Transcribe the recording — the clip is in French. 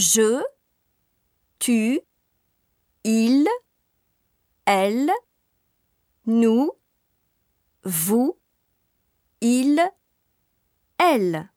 je, tu, il, elle, nous, vous, il, elle.